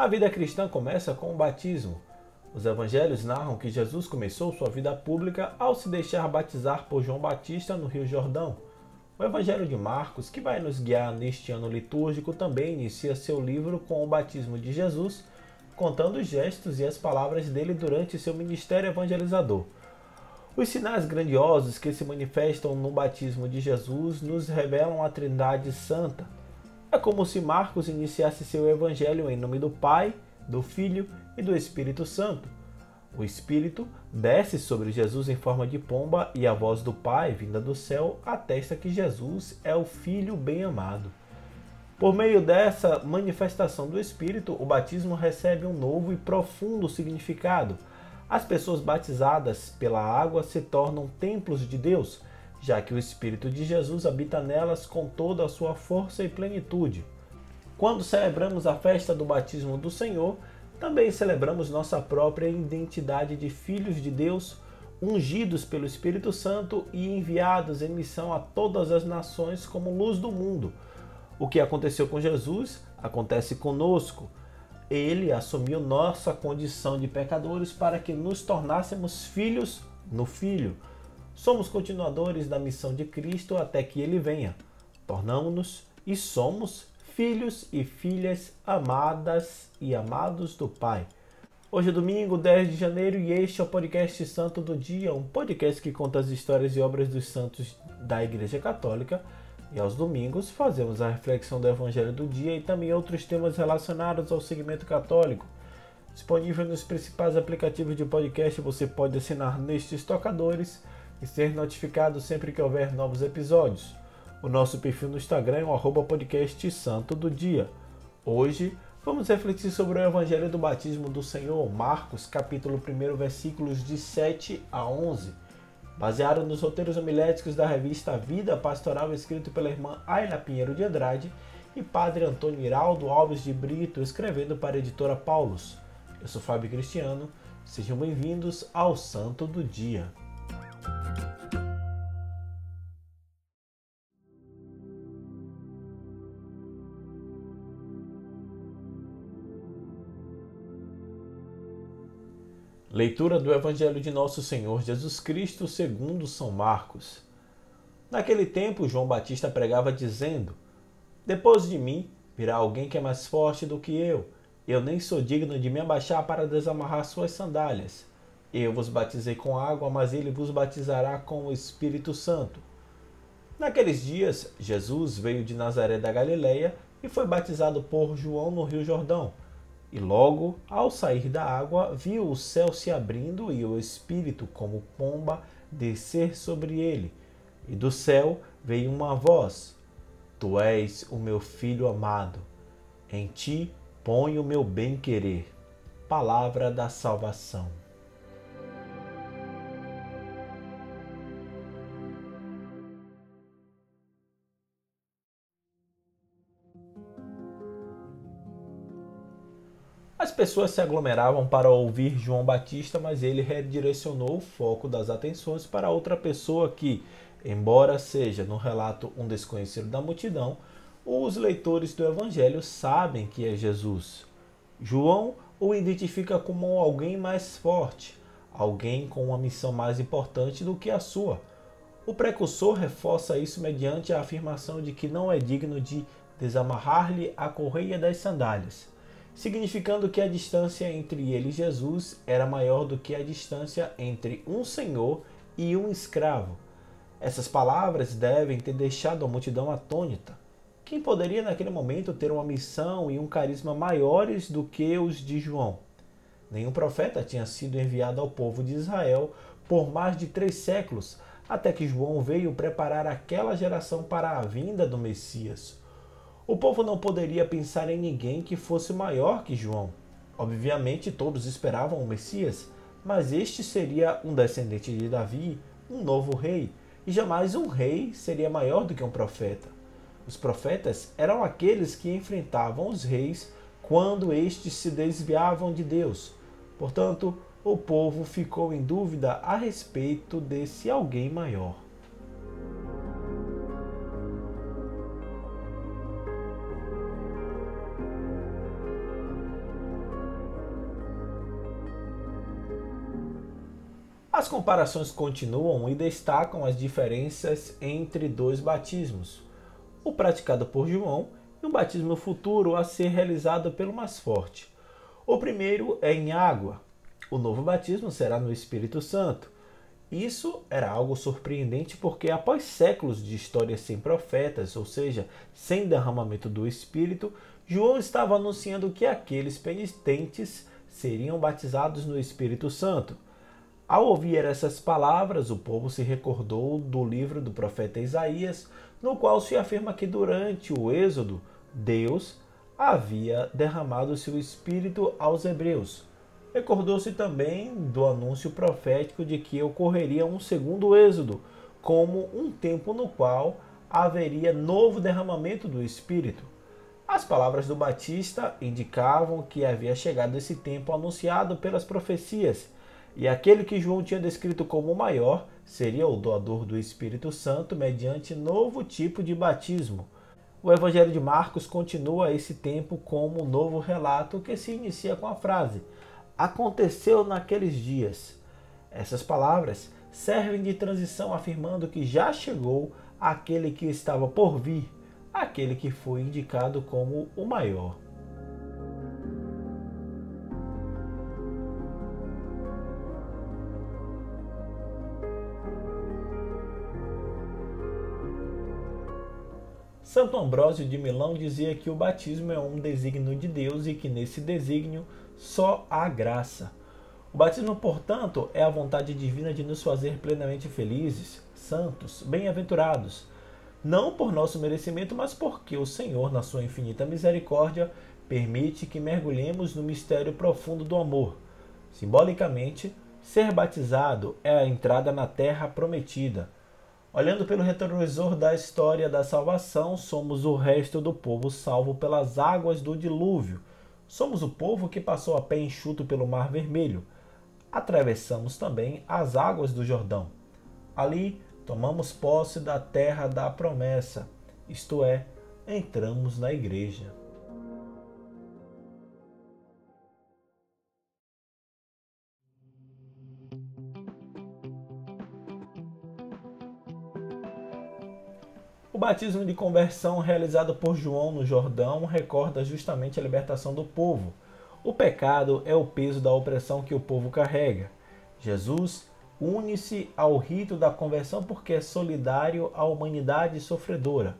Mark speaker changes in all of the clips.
Speaker 1: A vida cristã começa com o batismo. Os evangelhos narram que Jesus começou sua vida pública ao se deixar batizar por João Batista no Rio Jordão. O Evangelho de Marcos, que vai nos guiar neste ano litúrgico, também inicia seu livro com o batismo de Jesus, contando os gestos e as palavras dele durante seu ministério evangelizador. Os sinais grandiosos que se manifestam no batismo de Jesus nos revelam a Trindade Santa, é como se Marcos iniciasse seu evangelho em nome do Pai, do Filho e do Espírito Santo. O Espírito desce sobre Jesus em forma de pomba e a voz do Pai, vinda do céu, atesta que Jesus é o Filho bem-amado. Por meio dessa manifestação do Espírito, o batismo recebe um novo e profundo significado. As pessoas batizadas pela água se tornam templos de Deus já que o Espírito de Jesus habita nelas com toda a sua força e plenitude. Quando celebramos a festa do batismo do Senhor, também celebramos nossa própria identidade de filhos de Deus, ungidos pelo Espírito Santo e enviados em missão a todas as nações como luz do mundo. O que aconteceu com Jesus acontece conosco. Ele assumiu nossa condição de pecadores para que nos tornássemos filhos no Filho. Somos continuadores da missão de Cristo até que ele venha. Tornamos-nos e somos filhos e filhas amadas e amados do Pai. Hoje é domingo, 10 de janeiro, e este é o podcast Santo do Dia, um podcast que conta as histórias e obras dos santos da Igreja Católica. E aos domingos fazemos a reflexão do Evangelho do dia e também outros temas relacionados ao segmento católico. Disponível nos principais aplicativos de podcast, você pode assinar nestes tocadores e ser notificado sempre que houver novos episódios. O nosso perfil no Instagram é o arroba podcast Santo do Dia. Hoje vamos refletir sobre o Evangelho do Batismo do Senhor, Marcos, capítulo 1, versículos de 7 a 11. Baseado nos roteiros homiléticos da revista Vida Pastoral, escrito pela irmã Ayla Pinheiro de Andrade e padre Antônio Iraldo Alves de Brito, escrevendo para a editora Paulus. Eu sou Fábio Cristiano, sejam bem-vindos ao Santo do Dia. Leitura do Evangelho de Nosso Senhor Jesus Cristo segundo São Marcos. Naquele tempo, João Batista pregava dizendo: Depois de mim virá alguém que é mais forte do que eu. Eu nem sou digno de me abaixar para desamarrar suas sandálias. Eu vos batizei com água, mas ele vos batizará com o Espírito Santo. Naqueles dias, Jesus veio de Nazaré da Galileia e foi batizado por João no Rio Jordão. E logo, ao sair da água, viu o céu se abrindo e o Espírito, como pomba, descer sobre ele. E do céu veio uma voz: Tu és o meu filho amado. Em ti ponho o meu bem-querer. Palavra da salvação. Pessoas se aglomeravam para ouvir João Batista, mas ele redirecionou o foco das atenções para outra pessoa que, embora seja no relato um desconhecido da multidão, os leitores do Evangelho sabem que é Jesus. João o identifica como alguém mais forte, alguém com uma missão mais importante do que a sua. O precursor reforça isso mediante a afirmação de que não é digno de desamarrar-lhe a correia das sandálias significando que a distância entre ele e Jesus era maior do que a distância entre um senhor e um escravo. Essas palavras devem ter deixado a multidão atônita. Quem poderia naquele momento ter uma missão e um carisma maiores do que os de João? Nenhum profeta tinha sido enviado ao povo de Israel por mais de três séculos, até que João veio preparar aquela geração para a vinda do Messias. O povo não poderia pensar em ninguém que fosse maior que João. Obviamente, todos esperavam o Messias, mas este seria um descendente de Davi, um novo rei, e jamais um rei seria maior do que um profeta. Os profetas eram aqueles que enfrentavam os reis quando estes se desviavam de Deus. Portanto, o povo ficou em dúvida a respeito desse alguém maior. Comparações continuam e destacam as diferenças entre dois batismos: o praticado por João e um batismo futuro a ser realizado pelo mais forte. O primeiro é em água, o novo batismo será no Espírito Santo. Isso era algo surpreendente porque, após séculos de história sem profetas, ou seja, sem derramamento do Espírito, João estava anunciando que aqueles penitentes seriam batizados no Espírito Santo. Ao ouvir essas palavras, o povo se recordou do livro do profeta Isaías, no qual se afirma que durante o Êxodo, Deus havia derramado seu Espírito aos hebreus. Recordou-se também do anúncio profético de que ocorreria um segundo Êxodo, como um tempo no qual haveria novo derramamento do Espírito. As palavras do Batista indicavam que havia chegado esse tempo anunciado pelas profecias, e aquele que João tinha descrito como o maior seria o doador do Espírito Santo mediante novo tipo de batismo. O Evangelho de Marcos continua esse tempo como um novo relato que se inicia com a frase: Aconteceu naqueles dias. Essas palavras servem de transição afirmando que já chegou aquele que estava por vir aquele que foi indicado como o maior. Santo Ambrósio de Milão dizia que o batismo é um desígnio de Deus e que nesse desígnio só há graça. O batismo, portanto, é a vontade divina de nos fazer plenamente felizes, santos, bem-aventurados não por nosso merecimento, mas porque o Senhor, na sua infinita misericórdia, permite que mergulhemos no mistério profundo do amor. Simbolicamente, ser batizado é a entrada na terra prometida. Olhando pelo retrovisor da história da salvação, somos o resto do povo salvo pelas águas do dilúvio. Somos o povo que passou a pé enxuto pelo Mar Vermelho. Atravessamos também as águas do Jordão. Ali tomamos posse da terra da promessa, isto é, entramos na igreja. Batismo de conversão realizado por João no Jordão recorda justamente a libertação do povo. O pecado é o peso da opressão que o povo carrega. Jesus une-se ao rito da conversão porque é solidário à humanidade sofredora.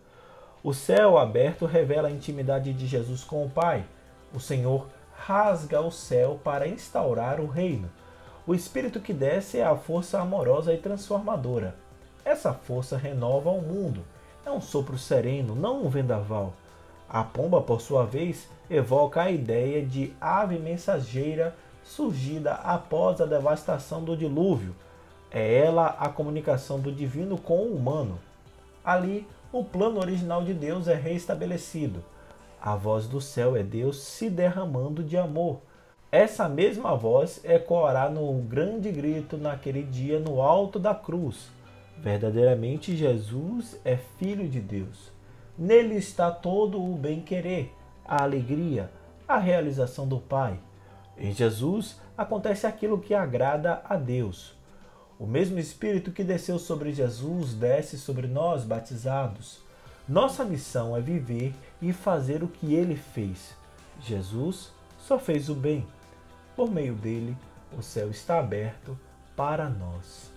Speaker 1: O céu aberto revela a intimidade de Jesus com o Pai. O Senhor rasga o céu para instaurar o reino. O Espírito que desce é a força amorosa e transformadora. Essa força renova o mundo. É um sopro sereno, não um vendaval. A pomba, por sua vez, evoca a ideia de ave mensageira surgida após a devastação do dilúvio é ela a comunicação do divino com o humano. Ali, o plano original de Deus é reestabelecido. A voz do céu é Deus se derramando de amor. Essa mesma voz ecoará no grande grito naquele dia no alto da cruz. Verdadeiramente Jesus é Filho de Deus. Nele está todo o bem-querer, a alegria, a realização do Pai. Em Jesus acontece aquilo que agrada a Deus. O mesmo Espírito que desceu sobre Jesus desce sobre nós, batizados. Nossa missão é viver e fazer o que ele fez. Jesus só fez o bem. Por meio dele, o céu está aberto para nós.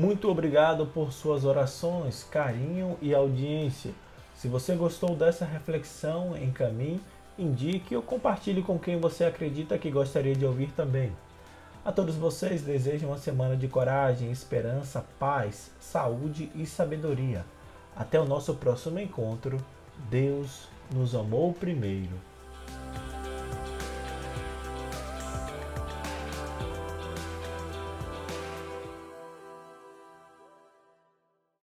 Speaker 1: Muito obrigado por suas orações, carinho e audiência. Se você gostou dessa reflexão, encaminhe, indique ou compartilhe com quem você acredita que gostaria de ouvir também. A todos vocês desejo uma semana de coragem, esperança, paz, saúde e sabedoria. Até o nosso próximo encontro. Deus nos amou primeiro.